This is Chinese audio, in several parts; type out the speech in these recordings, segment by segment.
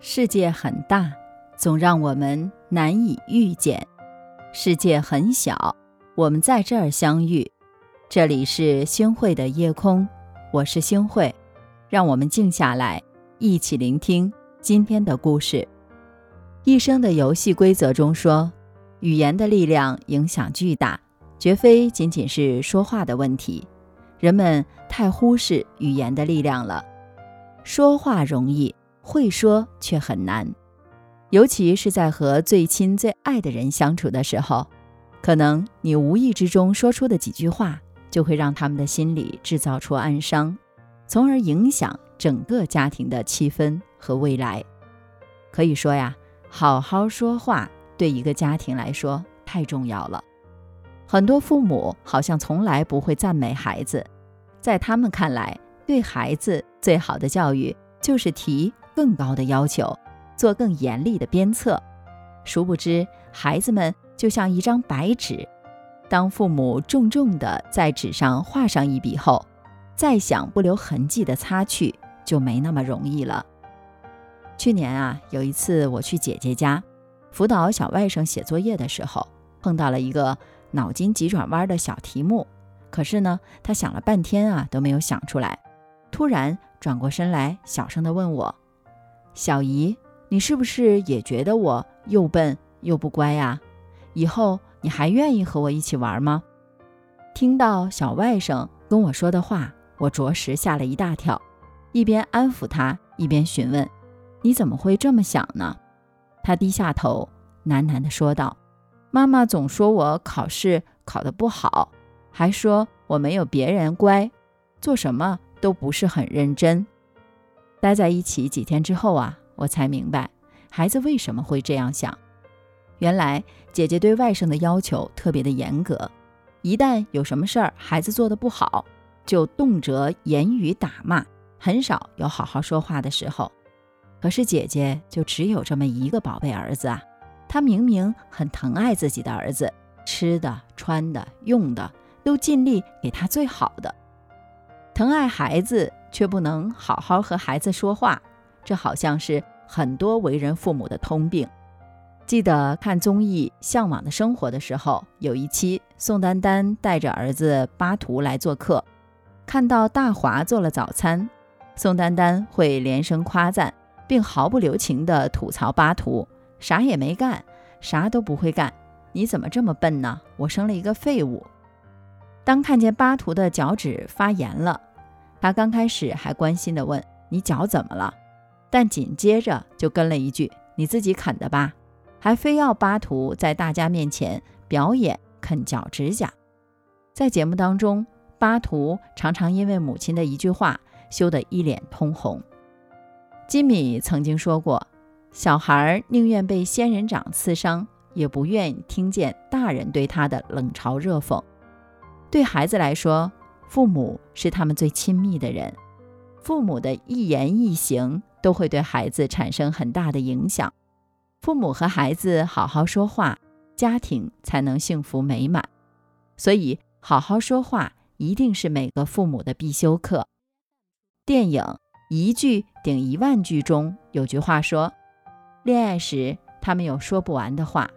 世界很大，总让我们难以遇见；世界很小，我们在这儿相遇。这里是星汇的夜空，我是星汇，让我们静下来，一起聆听今天的故事。一生的游戏规则中说，语言的力量影响巨大，绝非仅仅是说话的问题。人们太忽视语言的力量了。说话容易。会说却很难，尤其是在和最亲最爱的人相处的时候，可能你无意之中说出的几句话，就会让他们的心里制造出暗伤，从而影响整个家庭的气氛和未来。可以说呀，好好说话对一个家庭来说太重要了。很多父母好像从来不会赞美孩子，在他们看来，对孩子最好的教育就是提。更高的要求，做更严厉的鞭策。殊不知，孩子们就像一张白纸，当父母重重的在纸上画上一笔后，再想不留痕迹的擦去，就没那么容易了。去年啊，有一次我去姐姐家辅导小外甥写作业的时候，碰到了一个脑筋急转弯的小题目，可是呢，他想了半天啊都没有想出来，突然转过身来，小声的问我。小姨，你是不是也觉得我又笨又不乖呀？以后你还愿意和我一起玩吗？听到小外甥跟我说的话，我着实吓了一大跳，一边安抚他，一边询问：“你怎么会这么想呢？”他低下头，喃喃地说道：“妈妈总说我考试考得不好，还说我没有别人乖，做什么都不是很认真。”待在一起几天之后啊，我才明白孩子为什么会这样想。原来姐姐对外甥的要求特别的严格，一旦有什么事儿孩子做的不好，就动辄言语打骂，很少有好好说话的时候。可是姐姐就只有这么一个宝贝儿子啊，她明明很疼爱自己的儿子，吃的、穿的、用的都尽力给他最好的，疼爱孩子。却不能好好和孩子说话，这好像是很多为人父母的通病。记得看综艺《向往的生活》的时候，有一期宋丹丹带着儿子巴图来做客，看到大华做了早餐，宋丹丹会连声夸赞，并毫不留情地吐槽巴图啥也没干，啥都不会干，你怎么这么笨呢？我生了一个废物。当看见巴图的脚趾发炎了。他刚开始还关心地问：“你脚怎么了？”但紧接着就跟了一句：“你自己啃的吧？”还非要巴图在大家面前表演啃脚指甲。在节目当中，巴图常常因为母亲的一句话羞得一脸通红。金米曾经说过：“小孩宁愿被仙人掌刺伤，也不愿听见大人对他的冷嘲热讽。”对孩子来说，父母是他们最亲密的人，父母的一言一行都会对孩子产生很大的影响。父母和孩子好好说话，家庭才能幸福美满。所以，好好说话一定是每个父母的必修课。电影《一句顶一万句》中有句话说：“恋爱时他们有说不完的话，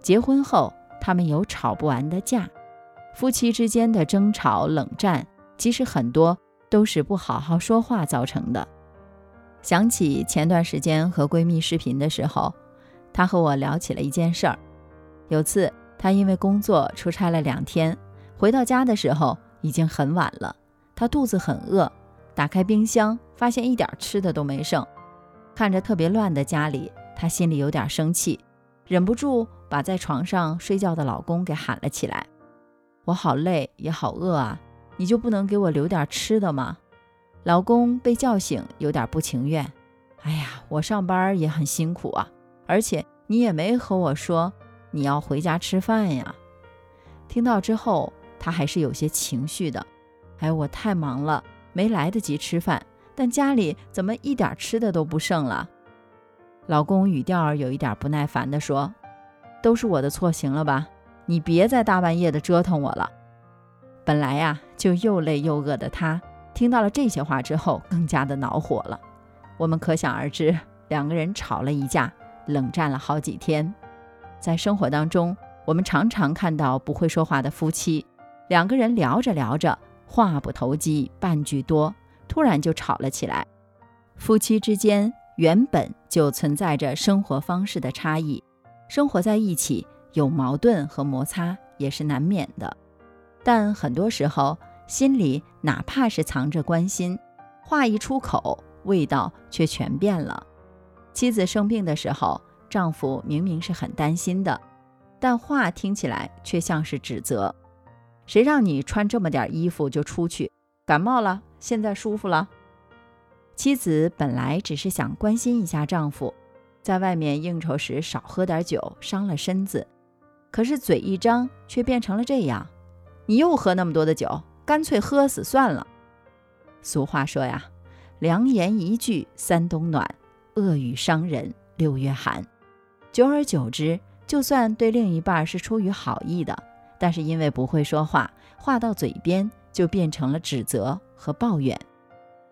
结婚后他们有吵不完的架。”夫妻之间的争吵、冷战，其实很多都是不好好说话造成的。想起前段时间和闺蜜视频的时候，她和我聊起了一件事儿。有次她因为工作出差了两天，回到家的时候已经很晚了，她肚子很饿，打开冰箱发现一点吃的都没剩，看着特别乱的家里，她心里有点生气，忍不住把在床上睡觉的老公给喊了起来。我好累也好饿啊，你就不能给我留点吃的吗？老公被叫醒，有点不情愿。哎呀，我上班也很辛苦啊，而且你也没和我说你要回家吃饭呀。听到之后，他还是有些情绪的。哎，我太忙了，没来得及吃饭，但家里怎么一点吃的都不剩了？老公语调有一点不耐烦地说：“都是我的错，行了吧？”你别再大半夜的折腾我了。本来呀，就又累又饿的他，听到了这些话之后，更加的恼火了。我们可想而知，两个人吵了一架，冷战了好几天。在生活当中，我们常常看到不会说话的夫妻，两个人聊着聊着，话不投机半句多，突然就吵了起来。夫妻之间原本就存在着生活方式的差异，生活在一起有矛盾和摩擦也是难免的。但很多时候，心里哪怕是藏着关心，话一出口，味道却全变了。妻子生病的时候，丈夫明明是很担心的，但话听起来却像是指责：“谁让你穿这么点衣服就出去？感冒了，现在舒服了。”妻子本来只是想关心一下丈夫，在外面应酬时少喝点酒，伤了身子。可是嘴一张，却变成了这样：“你又喝那么多的酒，干脆喝死算了。”俗话说呀，“良言一句三冬暖，恶语伤人六月寒。”久而久之，就算对另一半是出于好意的，但是因为不会说话，话到嘴边就变成了指责和抱怨。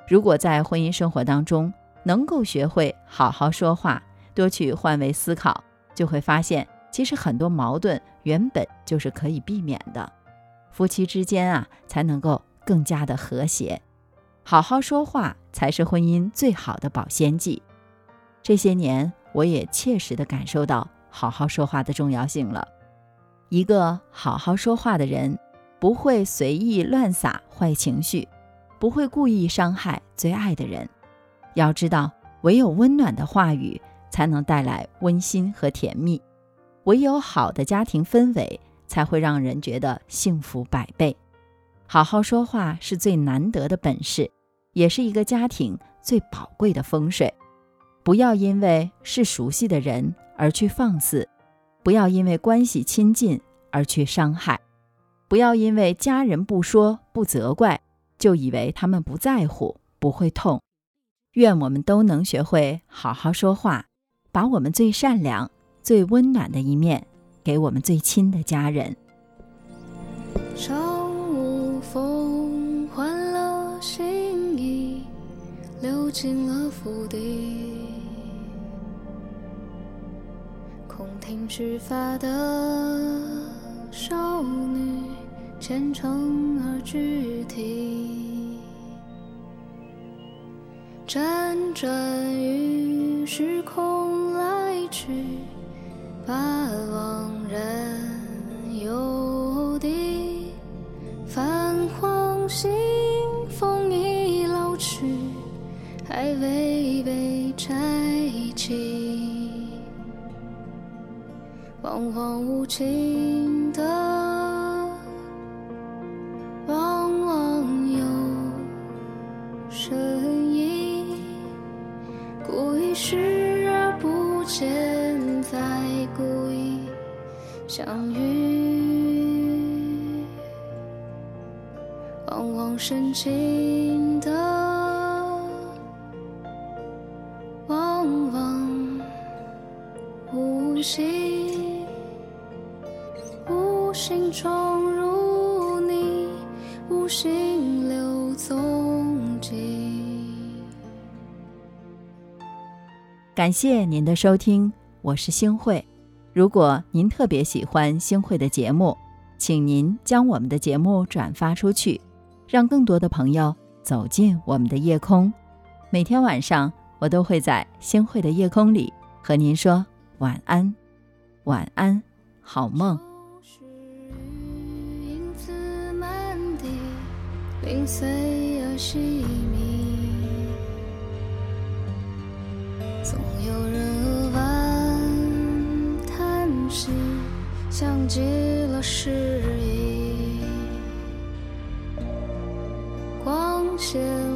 如果在婚姻生活当中能够学会好好说话，多去换位思考，就会发现，其实很多矛盾原本就是可以避免的。夫妻之间啊，才能够更加的和谐。好好说话才是婚姻最好的保鲜剂。这些年，我也切实的感受到好好说话的重要性了。一个好好说话的人，不会随意乱撒坏情绪。不会故意伤害最爱的人。要知道，唯有温暖的话语才能带来温馨和甜蜜；唯有好的家庭氛围，才会让人觉得幸福百倍。好好说话是最难得的本事，也是一个家庭最宝贵的风水。不要因为是熟悉的人而去放肆，不要因为关系亲近而去伤害，不要因为家人不说不责怪。就以为他们不在乎，不会痛。愿我们都能学会好好说话，把我们最善良、最温暖的一面给我们最亲的家人。朝无风，换了新衣，流进了府邸。空听须发的少女，虔诚而具体。辗转于时空来去，把往人犹地。泛黄信封已老去，还未被拆启。惶惶无情的。往往深情的，往往无心，无心闯入你，无心留踪迹。感谢您的收听，我是星慧。如果您特别喜欢星慧的节目，请您将我们的节目转发出去，让更多的朋友走进我们的夜空。每天晚上，我都会在星慧的夜空里和您说晚安，晚安，好梦。零碎而细密。总有人叹息，像极了诗意。show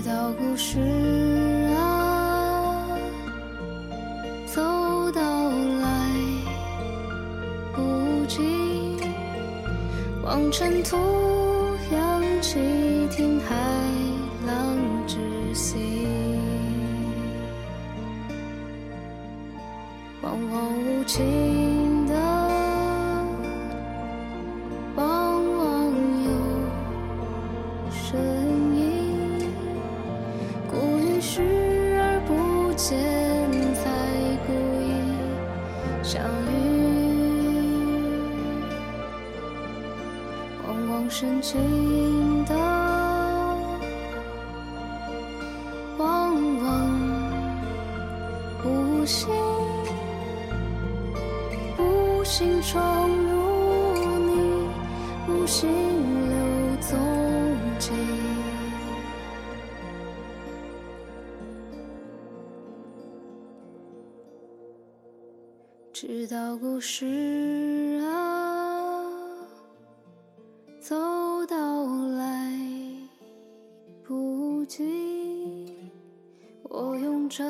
直到故事啊走到来不及，望尘土扬起听海浪之息，往往无情深情的，往往无心。无心闯入你，无心留踪迹。直到故事走到来不及，我用这